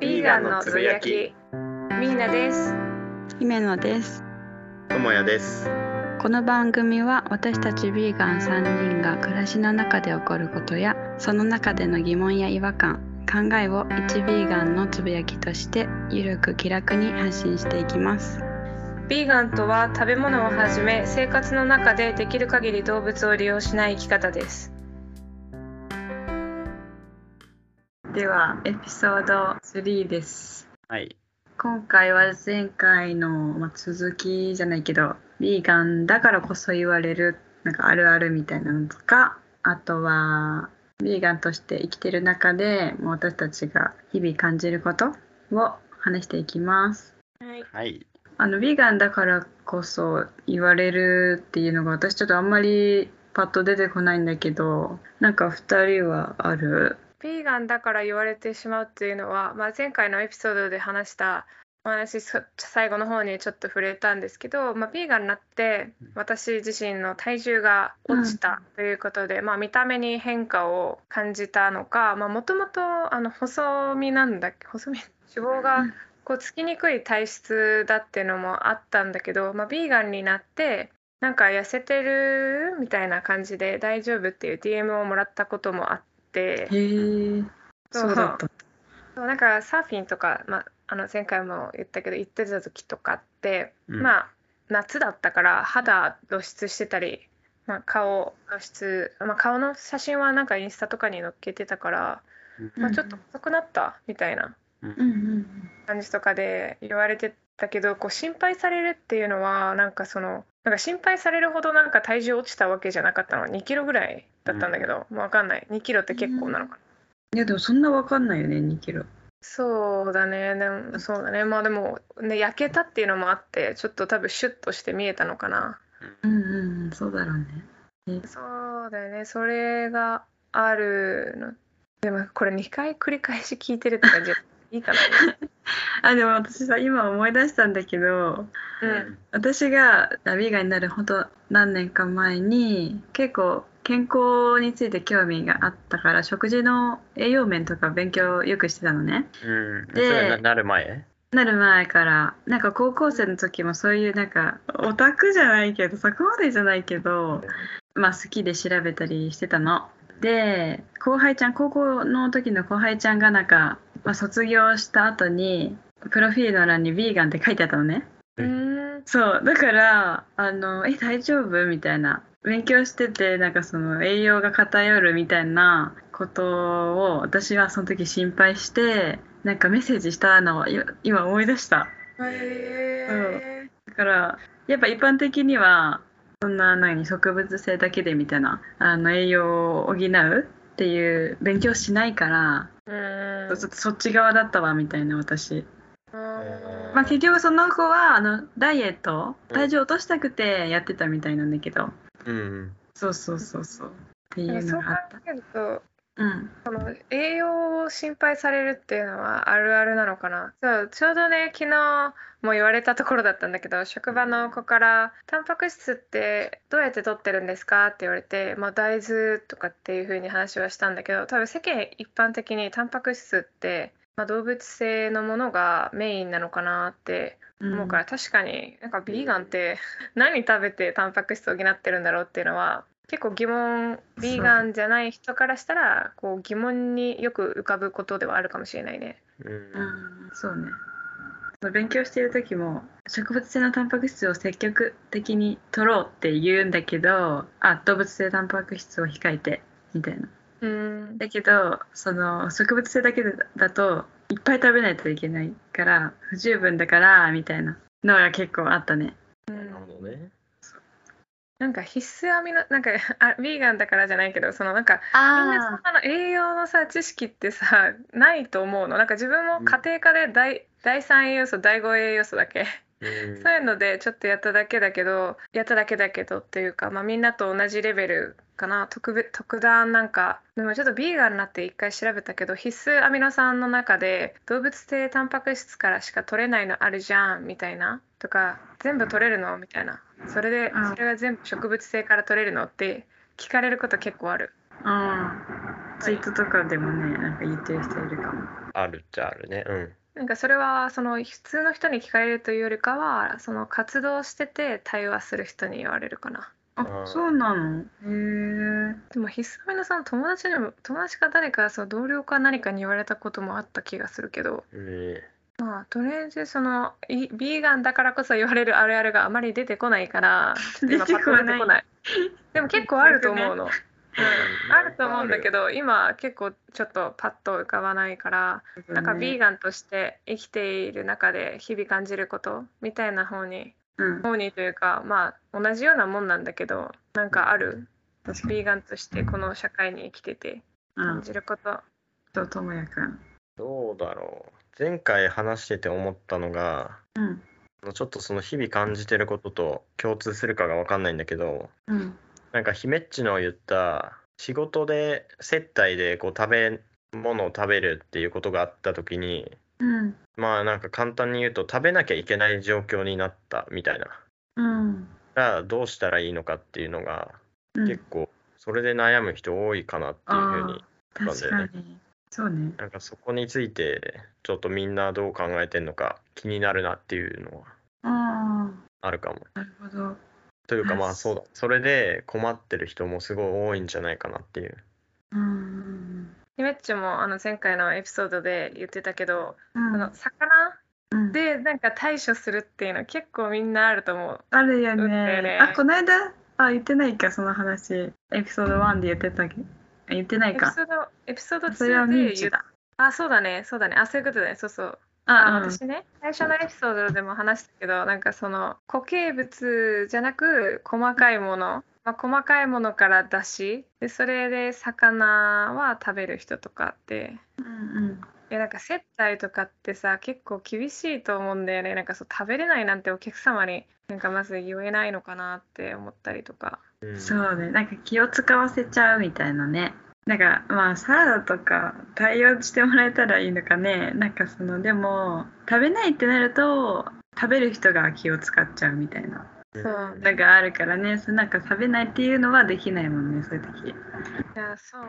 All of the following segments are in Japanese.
ビーガンのつぶやき。ミーナです。姫野です。ともやです。この番組は私たちビーガン3人が暮らしの中で起こることやその中での疑問や違和感考えを一ビーガンのつぶやきとしてゆるく気楽に発信していきます。ビーガンとは食べ物をはじめ生活の中でできる限り動物を利用しない生き方ですではエピソード3ですはい。今回は前回の、まあ、続きじゃないけどビーガンだからこそ言われるなんかあるあるみたいなのとかあとはビーガンとして生きてる中でもう私たちが日々感じることを話していきます。はいはい。あのビーガンだからこそ言われるっていうのが私ちょっとあんまりパッと出てこないんだけどなんか2人はある？ビーガンだから言われてしまうっていうのは、まあ、前回のエピソードで話したお話そ最後の方にちょっと触れたんですけど、まあ、ビーガンになって私自身の体重が落ちたということで、まあ、見た目に変化を感じたのかもともと細身なんだっけ細身 脂肪がこうつきにくい体質だっていうのもあったんだけど、まあ、ビーガンになってなんか痩せてるみたいな感じで大丈夫っていう DM をもらったこともあって。へえそう。だった。そうなんかサーフィンとか、まあ、あの前回も言ったけど行ってた時とかって、うん。まあ夏だったから肌露出してたり、まあ、顔露出、まあ、顔の写真はなんかインスタとかに載っけてたから、まあ、ちょっと細くなったみたいな感じとかで言われてたけどこう心配されるっていうのはなんかそのなんか心配されるほどなんか体重落ちたわけじゃなかったの。2キロぐらいだったんだけど、もう分かんない。2キロって結構なのかな。いやでもそんなわかんないよね2キロ。そうだね、でもそうだね、まあでも、ね、焼けたっていうのもあって、ちょっと多分シュッとして見えたのかな。うんうんうんそうだろうね。そうだよね、それがあるの。でもこれ2回繰り返し聞いてるって感じ、いいかな。あでも私さ今思い出したんだけどうん、私がビーガンになるほんと何年か前に結構健康について興味があったから食事の栄養面とか勉強よくしてたのねうん。そでなる前？なる前からなんか高校生の時もそういうなんかオタクじゃないけどそこまでじゃないけどまあ好きで調べたりしてたの。で後輩ちゃん高校の時の後輩ちゃんがなんか、まあ、卒業した後にプロフィールの欄にビーガンって書いてあったのね。うん、そう。だからあの「え大丈夫?」みたいな。勉強しててなんかその栄養が偏るみたいなことを私はその時心配してなんかメッセージしたのをい今思い出した。へだからやっぱ一般的にはそんな何植物性だけでみたいなあの栄養を補うっていう勉強しないから、ーうんちょっとそっち側だったわみたいな私。うんまあ、結局その子はあのダイエット体重落としたくてやってたみたいなんだけど、うん。そうそうそうそうっていうのがあった。えると、うんこの栄養を心配されるっていうのはあるあるなのかな？そうちょうどね昨日も言われたところだったんだけど職場の子から「タンパク質ってどうやって取ってるんですか?」って言われて、まあ、大豆とかっていう風に話はしたんだけど多分世間一般的にタンパク質って、まあ、動物性のものがメインなのかなって思うから、確かになんかビーガンって何食べてタンパク質を補ってるんだろうっていうのは結構疑問ビーガンじゃない人からしたらこう疑問によく浮かぶことではあるかもしれないね。うん。うんそうね勉強している時も植物性のタンパク質を積極的に取ろうって言うんだけどあ動物性タンパク質を控えてみたいなうん、だけどその植物性だけだといっぱい食べないといけないから不十分だからみたいなのが結構あったね。なんか必須アミノなんか あビーガンだからじゃないけどそのなんかみんなそのあの栄養のさ知識ってさないと思うの。なんか自分も家庭科で第,、第3栄養素第5栄養素だけうん。そういうのでちょっとやっただけだけどやっただけだけどっていうか、まあ、みんなと同じレベルかな。特別特段なんかでもちょっとビーガンになって一回調べたけど必須アミノ酸の中で動物性タンパク質からしか取れないのあるじゃんみたいなとか全部取れるのみたいな。それでうん。それが全部植物性から取れるのって聞かれること結構ある。うん。ツイートとかでもねなんか言ってる人いるかも。ああるっちゃあるね。うん。なんかそれはその普通の人に聞かれるというよりかはその活動してて対話する人に言われるかな。あそうなの？へえでもひさみのさん友達にも友達か誰かそう同僚か何かに言われたこともあった気がするけど。えまあとりあえずそのいビーガンだからこそ言われるあるあるがあまり出てこないからちょっと今出てこない。パッと出てこない。でも結構あると思うの、あると思うんだけど今結構ちょっとパッと浮かばないからなんかビーガンとして生きている中で日々感じることみたいな方にうん。方にというかまあ同じようなもんなんだけどなんかある？ビーガンとしてこの社会に生きててうん。感じること。とともやくん。どうだろう。前回話してて思ったのが、うん。ちょっとその日々感じてることと共通するかがわかんないんだけど、うんなんか姫っちの言った仕事で接待でこう食べ物を食べるっていうことがあった時にうん。まあなんか簡単に言うと食べなきゃいけない状況になったみたいな。うん。じゃあどうしたらいいのかっていうのがうん。結構それで悩む人多いかなっていうふうにったんだ確よねそうね。なんかそこについてちょっとみんなどう考えてんのか気になるなっていうのはああるかも。あなるほどというかまああそうだ。それで困ってる人もすごい多いんじゃないかなっていう。うん。ひめっちもあの前回のエピソードで言ってたけど、うん。あの魚うん。でなんか対処するっていうの結構みんなあると思う。あるよね。ねあこの間あ言ってないかその話。エピソード1で言ってたっけ？あ言ってないか。エピソードエピソードそれは2で言っミンチだ。あそうだね。そうだね。あそういうことだね。そうそうああ私ね最初のエピソードでも話したけどなんかその固形物じゃなく細かいもの、まあ、細かいものから出しでそれで魚は食べる人とかって。うんうん。いやなんか接待とかってさ結構厳しいと思うんだよね。なんかそう食べれないなんてお客様になんかまず言えないのかなって思ったりとか。うんそうね。なんか気を使わせちゃうみたいなねなんかまあサラダとか対応してもらえたらいいのかね。なんかそのでも食べないってなると食べる人が気を使っちゃうみたいな。うんそう。のがあるからね。そうなんか食べないっていうのはできないもんねそういう時。いやそう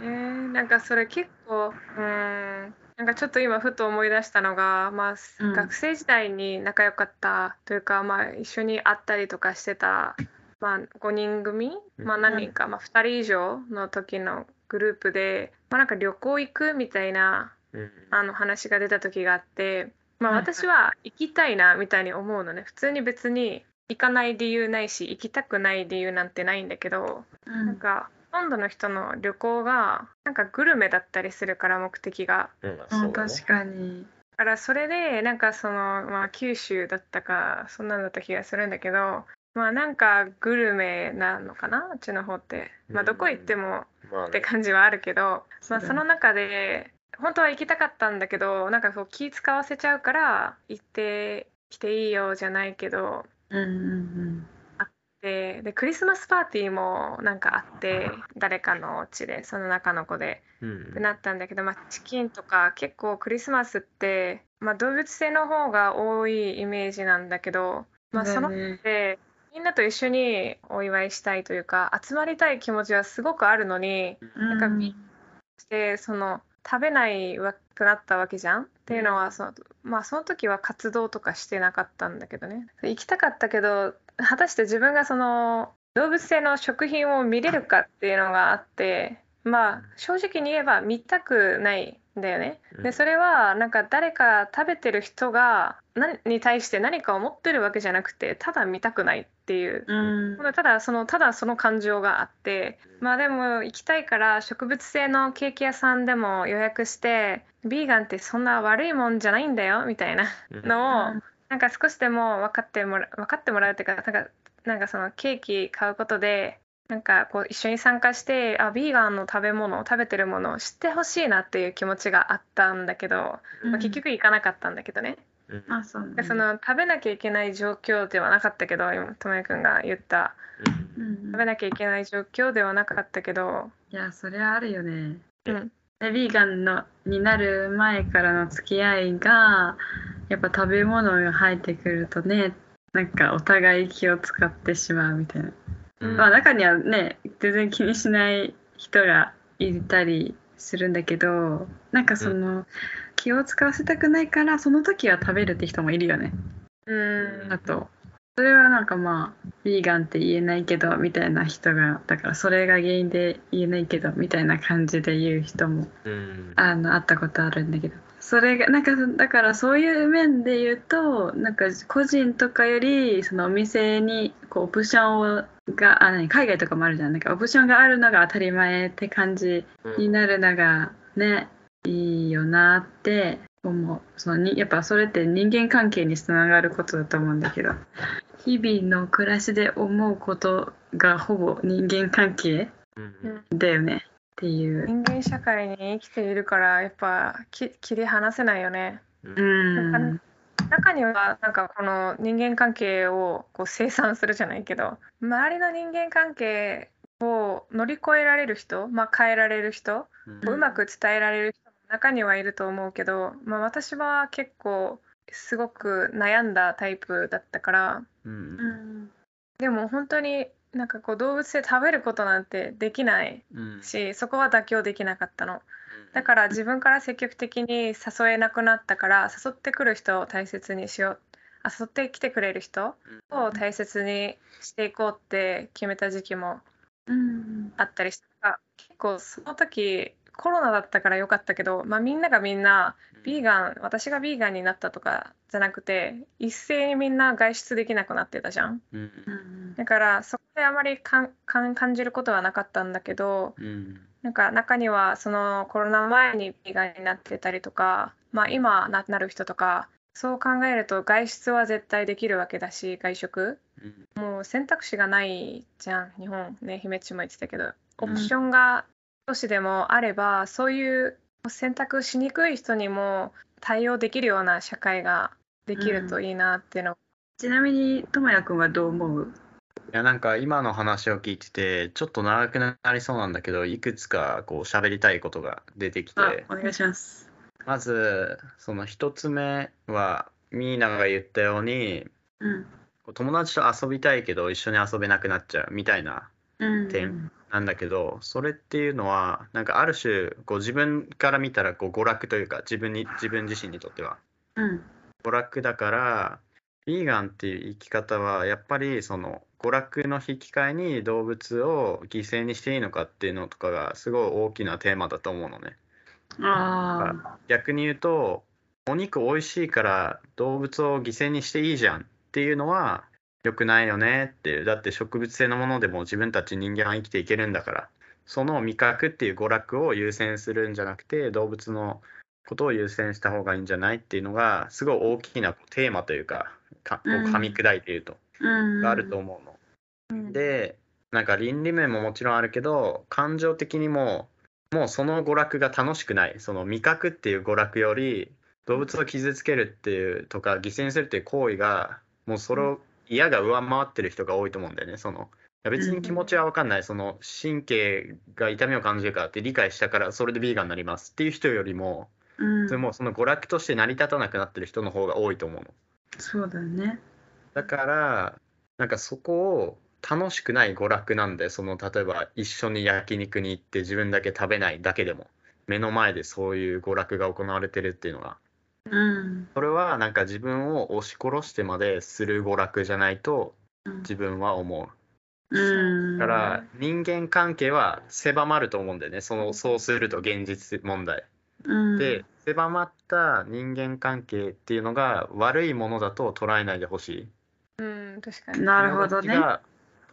だよね。なんかそれ結構うーん。なんかちょっと今ふと思い出したのが、まあうん。学生時代に仲良かったというか、まあ、一緒に会ったりとかしてた、まあ、5人組、まあ、何人か、まあ、2人以上の時のグループで、まあ、なんか旅行行くみたいなうん。あの話が出た時があって、まあ、私は行きたいなみたいに思うのね。普通に別に行かない理由ないし行きたくない理由なんてないんだけどうん。なんかほとんどの人の旅行がなんかグルメだったりするから目的が。うんね。確かに。だからそれでなんかその、まあ、九州だったかそんなんだった気がするんだけどまあなんかグルメなのかなあっちの方って。まあどこ行ってもまあね。って感じはあるけど、まあ、そうだね。その中で本当は行きたかったんだけどなんかこう気使わせちゃうから行ってきていいよじゃないけどうんうんででクリスマスパーティーもなんかあって誰かのお家でその中の子でうんってなったんだけど、まあ、チキンとか結構クリスマスって、まあ、動物性の方が多いイメージなんだけど、まあ、そのだね。でみんなと一緒にお祝いしたいというか集まりたい気持ちはすごくあるのにうん。なんかみしてその食べないくなったわけじゃん？っていうのはその,、まあ、その時は活動とかしてなかったんだけどね。行きたかったけど果たして自分がその動物性の食品を見れるかっていうのがあってまあ正直に言えば見たくないんだよね。うん。でそれはなんか誰か食べてる人が何に対して何か思ってるわけじゃなくてただ見たくないっていう。うん。ただそのただその感情があって。まあでも行きたいから植物性のケーキ屋さんでも予約してビーガンってそんな悪いもんじゃないんだよみたいなうん。のをうんなんか少しでも分かってもら分かってもらうっていうかなんかなんかそのケーキ買うことでなんかこう一緒に参加してあビーガンの食べ物食べてるものを知ってほしいなっていう気持ちがあったんだけど、まあ、結局行かなかったんだけどね。うん。あそうねでその食べなきゃいけない状況ではなかったけど今ともやくんが言った。うん。うん食べなきゃいけない状況ではなかったけど、いやそれはあるよね。うん、でビーガンのになる前からの付き合いがやっぱ食べ物が入ってくるとねなんかお互い気を使ってしまうみたいな、うん。まあ中にはね全然気にしない人がいたりするんだけどなんかその、気を使わせたくないからその時は食べるって人もいるよね。うん。あとそれはなんかまあヴィーガンって言えないけどみたいな人がだからそれが原因で言えないけどみたいな感じで言う人もうん。あの会ったことあるんだけどそれがなんかだからそういう面で言うとなんか個人とかよりそのお店にこうオプションをがあ何海外とかもあるじゃん。なんかオプションがあるのが当たり前って感じになるのがねいいよなって思う。そのにやっぱそれって人間関係につながることだと思うんだけど。日々の暮らしで思うことがほぼ人間関係うん。だよねっていう。人間社会に生きているからやっぱき切り離せないよね。うん。中にはなんかこの人間関係をこう清算するじゃないけど周りの人間関係を乗り越えられる人、まあ、変えられる人うん。うまく伝えられる人も中にはいると思うけど、まあ、私は結構すごく悩んだタイプだったから。うん。うん。でも本当になんかこう動物で食べることなんてできないうん。しそこは妥協できなかったの。だから自分から積極的に誘えなくなったから誘ってくる人を大切にしよう。あ誘ってきてくれる人を大切にしていこうって決めた時期もうん。あったりした。結構その時コロナだったから良かったけど、まあ、みんながみんなビーガン私がビーガンになったとかじゃなくて一斉にみんな外出できなくなってたじゃん。だからそあまりかんかん感じることはなかったんだけどうん。なんか中にはそのコロナ前にビーガンになってたりとか、まあ、今ななる人とかそう考えると外出は絶対できるわけだし外食。うん。もう選択肢がないじゃん日本ね姫っちも言ってたけど。オプションが少しでもあれば、そういう選択しにくい人にも対応できるような社会ができるといいなっていうの、ちなみにともやくんはどう思う？いやなんか今の話を聞いててちょっと長くなりそうなんだけどいくつかこう喋りたいことが出てきあてお願いします。まずその一つ目はミーナが言ったようにうん。友達と遊びたいけど一緒に遊べなくなっちゃうみたいなうん。点なんだけどそれっていうのはなんかある種こう自分から見たらこう娯楽というか自分に自分自身にとっては。うん。娯楽だからヴィーガンっていう生き方はやっぱりその娯楽の引き換えに動物を犠牲にしていいのかっていうのとかがすごい大きなテーマだと思うのね。ああ逆に言うとお肉美味しいから動物を犠牲にしていいじゃんっていうのは良くないよねっていう。だって植物性のものでも自分たち人間は生きていけるんだから。その味覚っていう娯楽を優先するんじゃなくて動物のことを優先した方がいいんじゃないっていうのがすごい大きなテーマというかか噛み砕いて言うと、うんがあると思うの。うんでなんか倫理面ももちろんあるけど感情的にももうその娯楽が楽しくないその味覚っていう娯楽より動物を傷つけるっていうとか犠牲にするっていう行為がもうそれを嫌が上回ってる人が多いと思うんだよねそのいや別に気持ちは分かんないその神経が痛みを感じるからって理解したからそれでビーガンになりますっていう人よりもうんそれもうその娯楽として成り立たなくなってる人の方が多いと思うの。そうだね。だからなんかそこを楽しくない娯楽なんでその例えば一緒に焼肉に行って自分だけ食べないだけでも目の前でそういう娯楽が行われてるっていうのが。うん。それはなんか自分を押し殺してまでする娯楽じゃないと自分は思う。うん。だから人間関係は狭まると思うんだよね。そのそうすると現実問題。うん。で狭まった人間関係っていうのが悪いものだと捉えないでほしいうん、確かに。なるほどね。友達が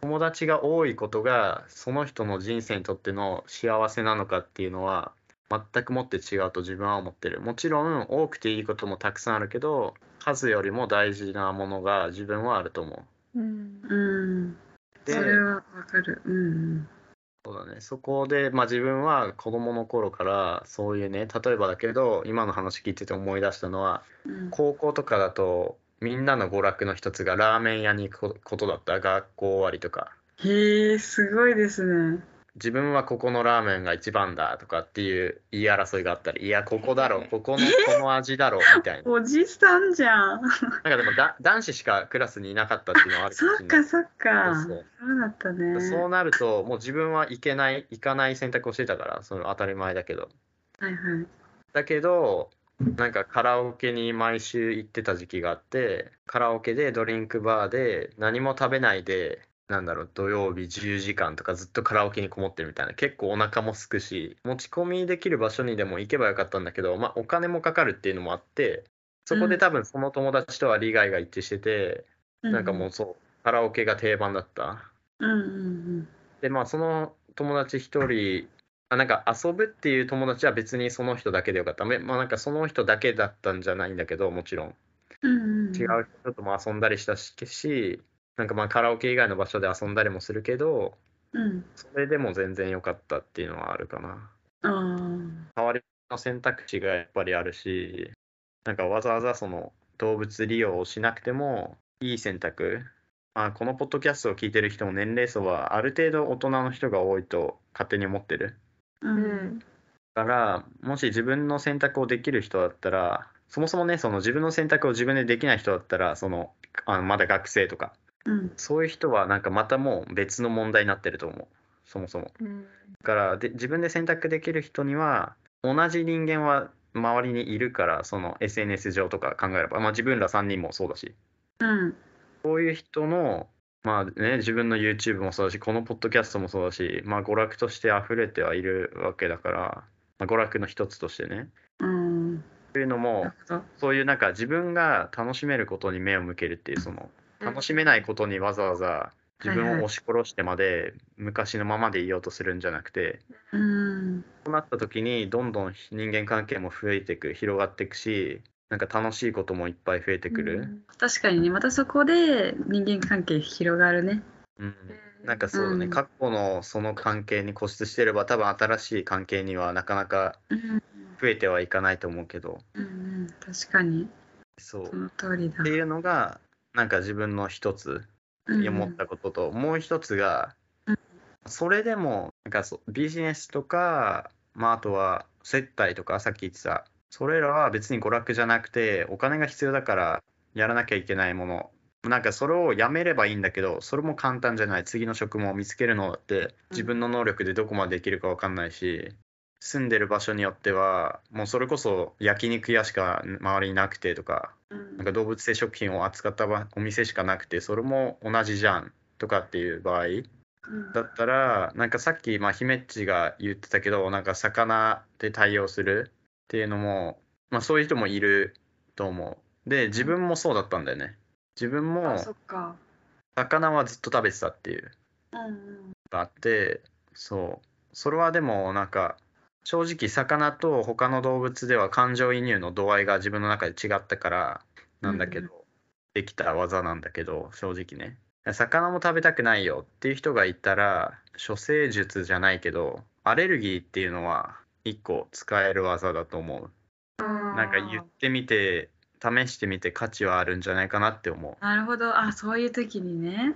友達が多いことがその人の人生にとっての幸せなのかっていうのは全くもって違うと自分は思ってる。もちろん多くていいこともたくさんあるけど数よりも大事なものが自分はあると思う。ん。うん。うでそれはわかる。うん。そうだね。そこで、まあ、自分は子供の頃からそういうね例えばだけど今の話聞いてて思い出したのはうん。高校とかだとみんなの娯楽の一つがラーメン屋に行くことだった。学校終わりとか。へえすごいですね。自分はここのラーメンが一番だとかっていう言い争いがあったりいやここだろここのこの味だろみたいな。おじさんじゃん。なんかでもだ男子しかクラスにいなかったっていうのはあるかもしそっれない。かそっか。そうそそううだったね。そうなるともう自分は行けない行かない選択をしてたからその当たり前だけど。はいはい。だけどなんかカラオケに毎週行ってた時期があってカラオケでドリンクバーで何も食べないでなんだろう土曜日10時間とかずっとカラオケにこもってるみたいな結構お腹もすくし持ち込みできる場所にでも行けばよかったんだけど、まあ、お金もかかるっていうのもあってそこで多分その友達とは利害が一致してて、なんかもうそうカラオケが定番だった。うんうんうん。でまあその友達一人あなんか遊ぶっていう友達は別にその人だけでよかった。めまあなんかその人だけだったんじゃないんだけどもちろんうん。違う人とも遊んだりしたししなんかまあカラオケ以外の場所で遊んだりもするけどうん。それでも全然良かったっていうのはあるかな。代わりの選択肢がやっぱりあるしなんかわざわざその動物利用をしなくてもいい選択まあこのポッドキャストを聞いてる人も年齢層はある程度大人の人が多いと勝手に思ってる。う。うんからもし自分の選択をできる人だったらそもそもねその自分の選択を自分でできない人だったらそのあのまだ学生とかうん。そういう人はなんかまたもう別の問題になってると思うそもそもうんだからで自分で選択できる人には同じ人間は周りにいるからその SNS 上とか考えれば、まあ、自分ら3人もそうだしうん。そういう人のまあね自分の YouTube もそうだしこのポッドキャストもそうだしまあ娯楽として溢れてはいるわけだから、まあ、娯楽の一つとしてねうん。というのも。そういうなんか自分が楽しめることに目を向けるっていうその楽しめないことにわざわざ自分を押し殺してまで昔のままでいようとするんじゃなくてうん。そうなった時にどんどん人間関係も増えていく広がっていくしなんか楽しいこともいっぱい増えてくる、確かにね、またそこで人間関係広がるね。うん。なんかそうだね、うん。過去のその関係に固執してれば多分新しい関係にはなかなかうん。増えてはいかないと思うけど。うんうん。確かに。そう。その通りだ。って。いうのがなんか自分の一つうん。思ったことと、もう一つが、うん。それでもなんかそうビジネスとか、まあ、あとは接待とかさっき言ってたそれらは別に娯楽じゃなくてお金が必要だからやらなきゃいけないもの。なんかそれをやめればいいんだけどそれも簡単じゃない。次の職も見つけるのだって自分の能力でどこまでできるか分かんないし住んでる場所によってはもうそれこそ焼肉屋しか周りになくてとかうん。なんか動物性食品を扱ったばお店しかなくてそれも同じじゃん。とかっていう場合。うん。だったらなんかさっきまあ姫っちが言ってたけどなんか魚で対応するっていうのも、まあ、そういう人もいると思う。で自分もそうだったんだよね。自分も。魚はずっと食べてたっていう。があってそう。それはでもなんか正直魚と他の動物では感情移入の度合いが自分の中で違ったからなんだけど、うんできた技なんだけど正直ね。魚も食べたくないよっていう人がいたら処世術じゃないけどアレルギーっていうのは一個使える技だと思うなんか言ってみて試してみて価値はあるんじゃないかなって思うなるほど。あ、そういう時にね。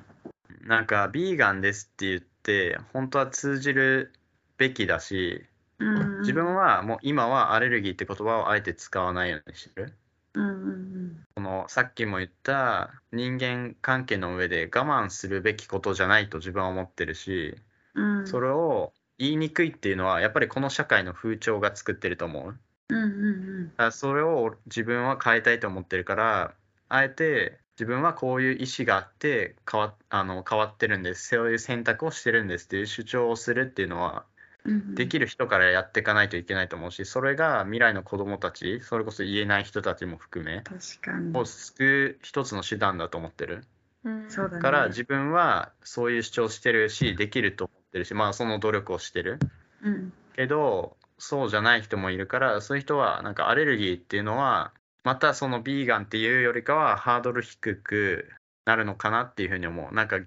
なんかビーガンですって言って本当は通じるべきだしうんうん。自分はもう今はアレルギーって言葉をあえて使わないようにしてるうんうんこのさっきも言った人間関係の上で我慢するべきことじゃないと自分は思ってるしうん。うん。それを言いにくいっていうのはやっぱりこの社会の風潮が作ってると思ううんうんだからそれを自分は変えたいと思ってるからあえて自分はこういう意思があって変わあの変わってるんですそういう選択をしてるんですっていう主張をするっていうのはうん。できる人からやっていかないといけないと思うしそれが未来の子どもたちそれこそ言えない人たちも含め確かに。を救う一つの手段だと思ってるうんそうだね。から自分はそういう主張してるしできると思ってるしまあその努力をしてる。うん。けどそうじゃない人もいるからそういう人はなんかアレルギーっていうのはまたそのビーガンっていうよりかはハードル低くなるのかなっていうふうに思う。なんか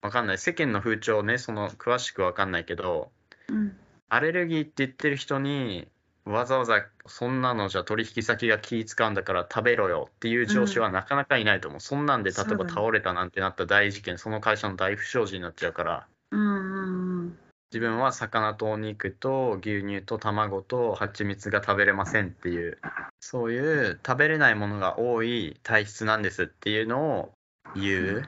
わかんない。世間の風潮ねその詳しくわかんないけどうん。アレルギーって言ってる人にわざわざそんなのじゃ取引先が気使うんだから食べろよっていう上司はなかなかいないと思う、そんなんで例えば倒れたなんてなった大事件その会社の大不祥事になっちゃうからうんうんうん。自分は魚とお肉と牛乳と卵と蜂蜜が食べれませんっていうそういう食べれないものが多い体質なんですっていうのを言う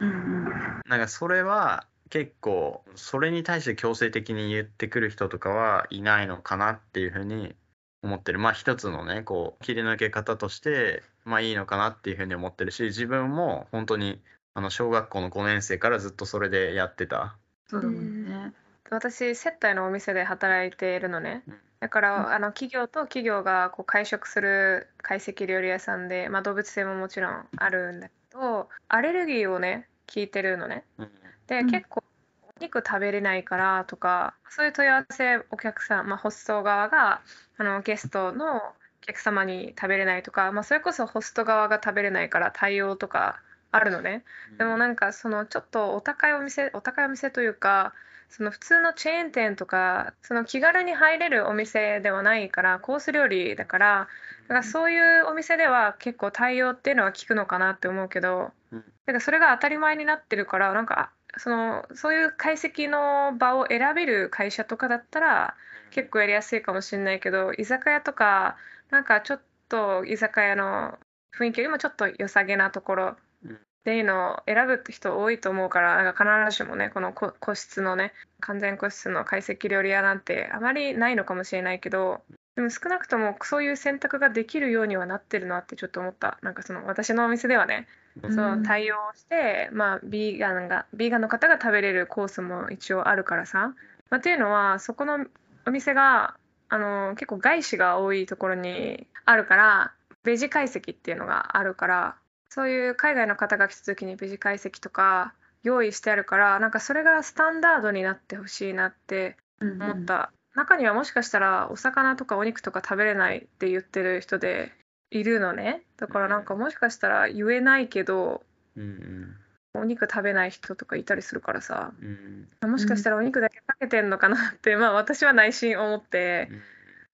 うんうんなんかそれは結構それに対して強制的に言ってくる人とかはいないのかなっていうふうに思ってるまあ一つのねこう切り抜け方としてまあいいのかなっていうふうに思ってるし自分も本当にあの小学校の5年生からずっとそれでやってた。そうだもんね。私接待のお店で働いているのね。うん。だから、うん。あの企業と企業がこう会食する懐石料理屋さんで、まあ、動物性ももちろんあるんだけどアレルギーをね聞いてるのね。うん。で、うん。結構お肉食べれないからとかそういう問い合わせお客さん、まあ、ホスト側があのゲストのお客様に食べれないとか、まあ、それこそホスト側が食べれないから対応とかあるのね。でもなんかそのちょっとお高いお店お高いお店というかその普通のチェーン店とかその気軽に入れるお店ではないからコース料理だからだからそういうお店では結構対応っていうのは効くのかなって思うけどうん。だからそれが当たり前になってるからなんかあそのそういう解析の場を選べる会社とかだったら結構やりやすいかもしれないけど居酒屋とかなんかちょっと居酒屋の雰囲気よりもちょっと良さげなところうんっていうのを選ぶ人多いと思うからなんか必ずしもねこの個個室のね完全個室の解析料理屋なんてあまりないのかもしれないけどでも少なくともそういう選択ができるようにはなってるなってちょっと思った。なんかその私のお店ではねうん。そう対応して、まあ、ビーガンがビーガンの方が食べれるコースも一応あるからさ、まあ、っていうのはそこのお店があの結構外資が多いところにあるからベジ解析っていうのがあるからそういう海外の方が来た時にベジ解析とか用意してあるからなんかそれがスタンダードになってほしいなってうん思った、中にはもしかしたらお魚とかお肉とか食べれないって言ってる人でいるのね。だからなんかもしかしたら言えないけどうんお肉食べない人とかいたりするからさ。うんうん。もしかしたらお肉だけかけてんのかなって、まあ私は内心思って、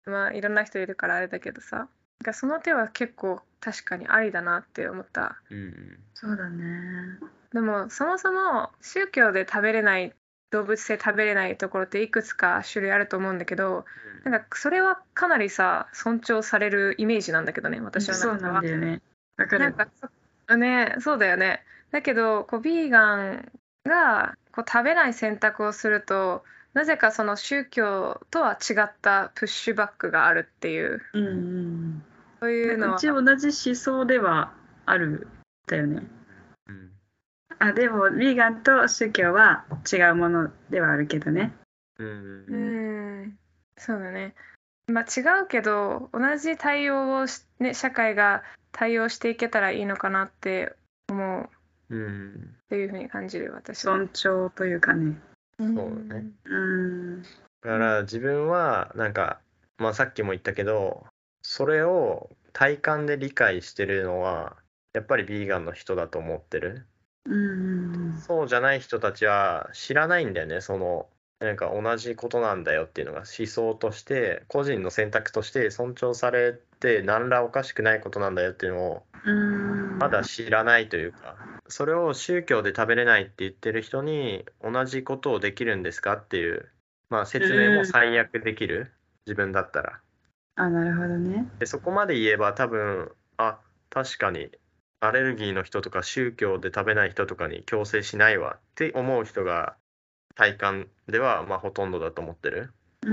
うん。まあいろんな人いるからあれだけどさ。なんかその手は結構確かにありだなって思った。うんそうだね。でもそもそも宗教で食べれない動物性食べれないところっていくつか種類あると思うんだけどなんかそれはかなりさ尊重されるイメージなんだけどね私のそうなんだよね。わかる。なんかそねそうだよね。だけどこうビーガンがこう食べない選択をするとなぜかその宗教とは違ったプッシュバックがあるっていう。うんうんそういうのは。うち同じ思想ではあるだよね。うん。あでもヴィーガンと宗教は違うものではあるけどね。うん。ううん。んそうだね。まあ違うけど同じ対応をし、ね、社会が対応していけたらいいのかなって思う。っうん。ていうふうに感じる私は。尊重というかね。そうだねうん。だから自分はなんか、まあ、さっきも言ったけどそれを体感で理解してるのはやっぱりビーガンの人だと思ってる。うんうんそうじゃない人たちは知らないんだよね。そのなんか同じことなんだよっていうのが思想として個人の選択として尊重されて何らおかしくないことなんだよっていうのをうん。まだ知らないというかそれを宗教で食べれないって言ってる人に同じことをできるんですかっていう、まあ、説明も最悪できる。自分だったらあなるほどね。でそこまで言えば多分あ確かにアレルギーの人とか宗教で食べない人とかに強制しないわって思う人が体感ではまあほとんどだと思ってるう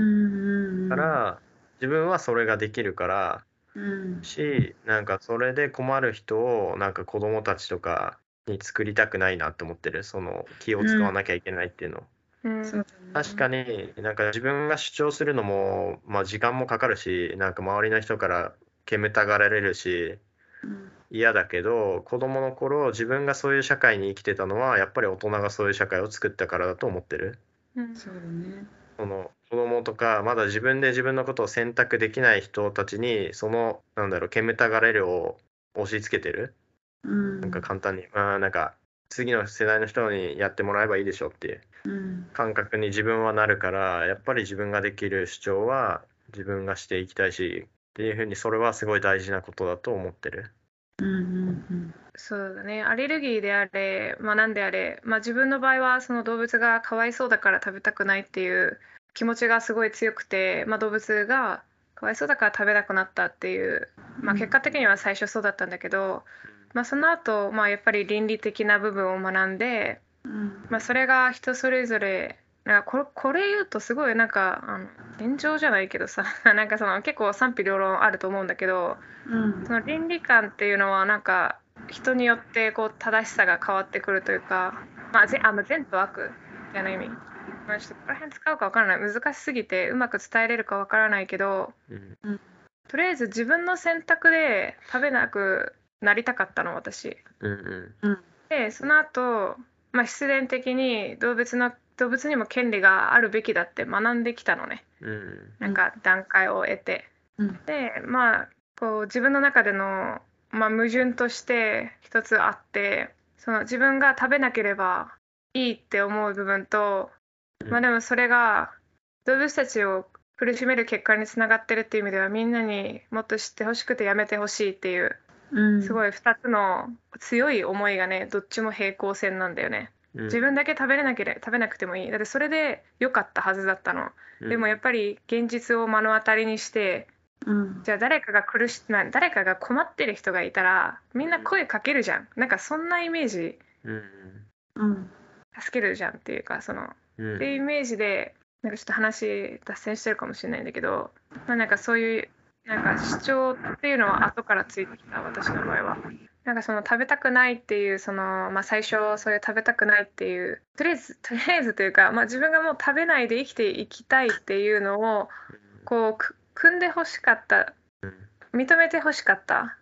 ん。から自分はそれができるからうん。しなんかそれで困る人をなんか子供たちとかに作りたくないなって思ってるその気を使わなきゃいけないっていうの、うん。確かになんか自分が主張するのも、まあ、時間もかかるしなんか周りの人から煙たがられるしうん嫌だけど子供の頃自分がそういう社会に生きてたのはやっぱり大人がそういう社会を作ったからだと思ってるうんそうだね。その子供とかまだ自分で自分のことを選択できない人たちにそのなんだろう煙たがれるを押し付けてるうん。なんか簡単に、まあなんか次の世代の人にやってもらえばいいでしょっていううん。感覚に自分はなるからやっぱり自分ができる主張は自分がしていきたいしっていうふうにそれはすごい大事なことだと思ってる。うんうんそうだね。アレルギーであれ、まあ、何であれ、まあ、自分の場合はその動物がかわいそうだから食べたくないっていう気持ちがすごい強くて、まあ、動物がかわいそうだから食べなくなったっていう、まあ、結果的には最初そうだったんだけど、まあ、その後、まあやっぱり倫理的な部分を学んで、うん。まあ、それが人それぞれ。なんかこれこれ言うとすごいなんかあの現状じゃないけどさ なんかその結構賛否両論あると思うんだけどうん。その倫理観っていうのはなんか人によってこう正しさが変わってくるというか、まあ、ぜあまあ善と悪みたいな意味、まあ、ちょっとここら辺使うかわからない。難しすぎてうまく伝えれるかわからないけどうん。とりあえず自分の選択で食べなくなりたかったの私。うんうん。でその後、まあ必然的に動物の動物にも権利があるべきだって学んできたのね。うん。なんか段階を得て。うん。でまあこう自分の中での、まあ、矛盾として一つあってその自分が食べなければいいって思う部分と、まあ、でもそれが動物たちを苦しめる結果につながってるっていう意味ではみんなにもっと知ってほしくてやめてほしいっていううんすごい2つの強い思いがねどっちも平行線なんだよね。うん。自分だけ食べれなければ食べなくてもいい。だってそれで良かったはずだったの。でもやっぱり現実を目の当たりにしてうん。じゃあ誰かが苦しまあ誰かが困ってる人がいたらみんな声かけるじゃん。なんかそんなイメージ。うん。うん。助けるじゃんっていうかそのうん。っていうイメージでなんかちょっと話脱線してるかもしれないんだけど、まあ、なんかそういうなんか主張っていうのは後からついてきた私の場合は。なんかその食べたくないっていうその、まあ、最初それ食べたくないっていうとりあえず とりあえずというか、まあ、自分がもう食べないで生きていきたいっていうのをこうく組んでほしかった認めてほしかった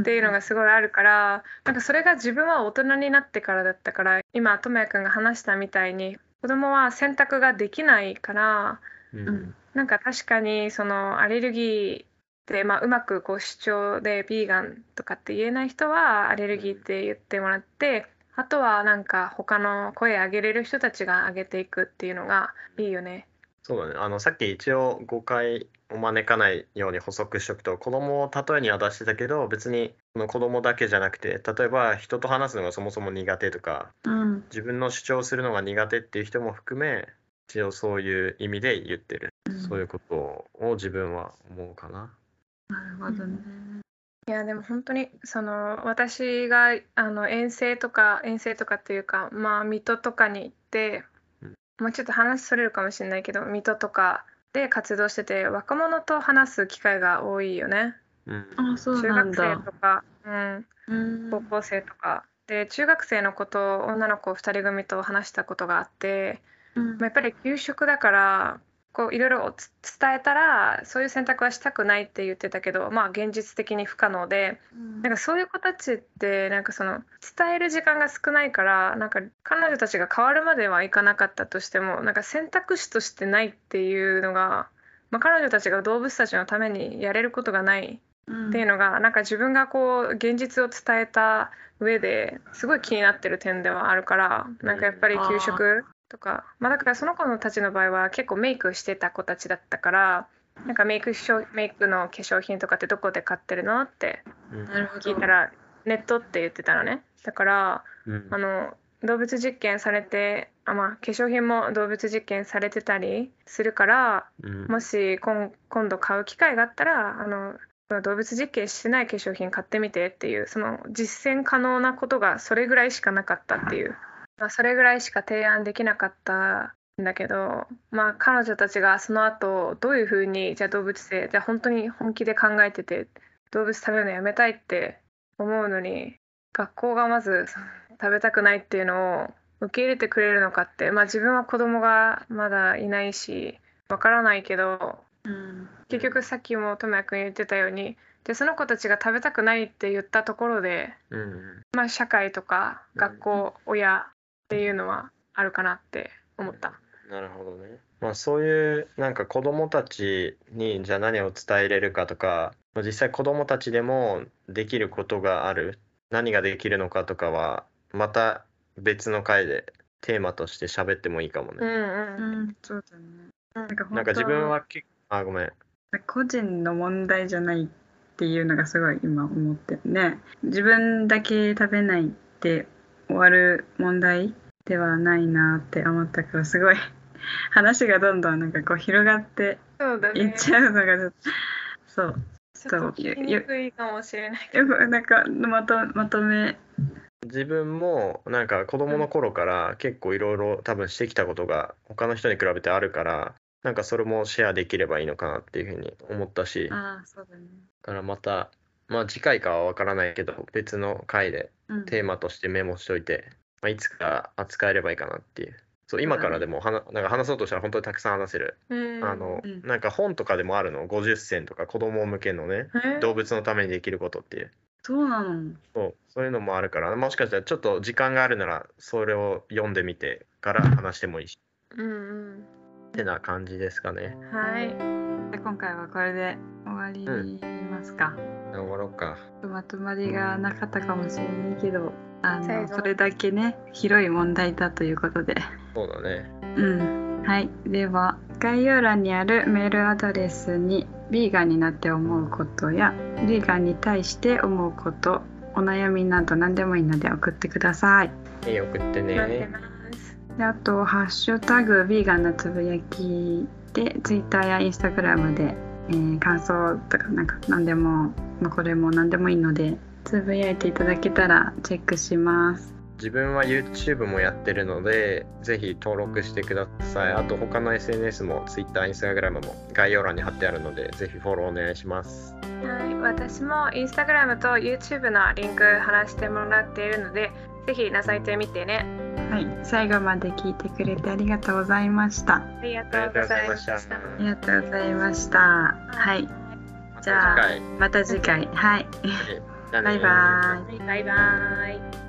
っていうのがすごいあるからなんかそれが自分は大人になってからだったから今ともやくんが話したみたいに子供は選択ができないからうん。なんか確かにそのアレルギーで、まあ、うまくこう主張でビーガンとかって言えない人はアレルギーって言ってもらってあとはなんか他の声上げれる人たちが上げていくっていうのがいいよね。そうだね。あのさっき一応誤解を招かないように補足しておくと子供を例えには出してたけど別にその子供だけじゃなくて例えば人と話すのがそもそも苦手とかうん。自分の主張するのが苦手っていう人も含め一応そういう意味で言ってる、そういうことを自分は思うかな。なるほどね。いやでも本当にその私があの遠征とか遠征とかっていうかまあ水戸とかに行ってうん。もうちょっと話それるかもしれないけど水戸とかで活動してて若者と話す機会が多いよね。うん。あそう中学なんだ。生とか、うん、うん。高校生とか。で中学生の子と女の子2人組と話したことがあってうん。まあやっぱり給食だからこういろいろつ伝えたらそういう選択はしたくないって言ってたけどまあ現実的に不可能でなんかそういう子たちってなんかその伝える時間が少ないからなんか彼女たちが変わるまではいかなかったとしてもなんか選択肢としてないっていうのが、まあ、彼女たちが動物たちのためにやれることがないうん。っていうのがなんか自分がこう現実を伝えた上ですごい気になってる点ではあるからなんかやっぱり給食とかまあだからその子たちの場合は結構メイクしてた子たちだったからなんかメイク商メイクの化粧品とかってどこで買ってるのって聞いたらネットって言ってたのね。だからうん。あの動物実験されてあまあ化粧品も動物実験されてたりするからうん。もし今今度買う機会があったらあの動物実験してない化粧品買ってみてっていうその実践可能なことがそれぐらいしかなかったっていう、まあ、それぐらいしか提案できなかったんだけどまあ彼女たちがその後どういうふうにじゃあ動物性じゃあ本当に本気で考えてて動物食べるのやめたいって思うのに学校がまず食べたくないっていうのを受け入れてくれるのかってまあ自分は子供がまだいないしわからないけどうん。結局さっきも智也君言ってたようにでその子たちが食べたくないって言ったところで、うん。まあ、社会とかうん。学校、親っていうのはあるかなって思った。なるほどね。まあそういうなんか子供たちにじゃあ何を伝えれるかとかまあ実際子供たちでもできることがある何ができるのかとかはまた別の回でテーマとして喋ってもいいかもね。うんうんうんそうだねなんかなんか自分はけあごめん。個人の問題じゃないっていうのがすごい今思ってるね自分だけ食べないって終わる問題ではないなって思ったからすごい。話がどんどんなんかこう広がっていっちゃうのがちょっとそう。ちょっと聞きにくいかもしれないけよくなんかまとまとめ。自分もなんか子供の頃から結構いろいろ多分してきたことが他の人に比べてあるからなんかそれもシェアできればいいのかなっていうふうに思ったし。あそうだね。からまたまあ次回かは分からないけど別の回でうん。テーマとしてメモしといて、まあ、いつか扱えればいいかなっていう。そう今からでもはななんか話そうとしたら本当にたくさん話せる、あのうんなんか本とかでもあるの？50選とか子供向けのねえ？動物のためにできることっていう。そうなの？そうそういうのもあるからもしかしたらちょっと時間があるならそれを読んでみてから話してもいいし。うんうん。ってな感じですかね。はい。で今回はこれで終わりますか、終わろうか。まとまりがなかったかもしれないけどあのそれだけね広い問題だということで。そうだね。うん。はい。では概要欄にあるメールアドレスにビーガンになって思うことやビーガンに対して思うことお悩みなど何でもいいので送ってください。えい送って待ってねます。であと「ハッシュタグビーガンのつぶやき」で Twitter や Instagram で、えー感想とかなんか何でも、まあ、これも何でもいいのでつぶやいていただけたらチェックします。自分は YouTube もやってるのでぜひ登録してください。あと他の SNS も Twitter、Instagram も概要欄に貼ってあるのでぜひフォローお願いします。はい、私もインスタグラムと YouTube のリンク貼らせてもらっているので、ぜひ覗いてみてね。はい最後まで聞いてくれてありがとうございました。ありがとうございました。ありがとうございました。はい。じゃあまた次回。はい。バイバイ。バイバイ。